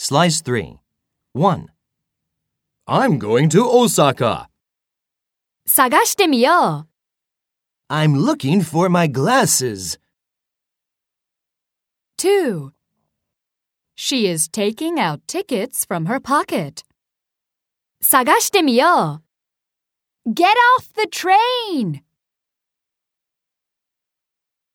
Slice 3. 1, I'm going to Osaka. 探してみよう。I'm looking for my glasses. 2. She is taking out tickets from her pocket. 探してみよう。Get off the train!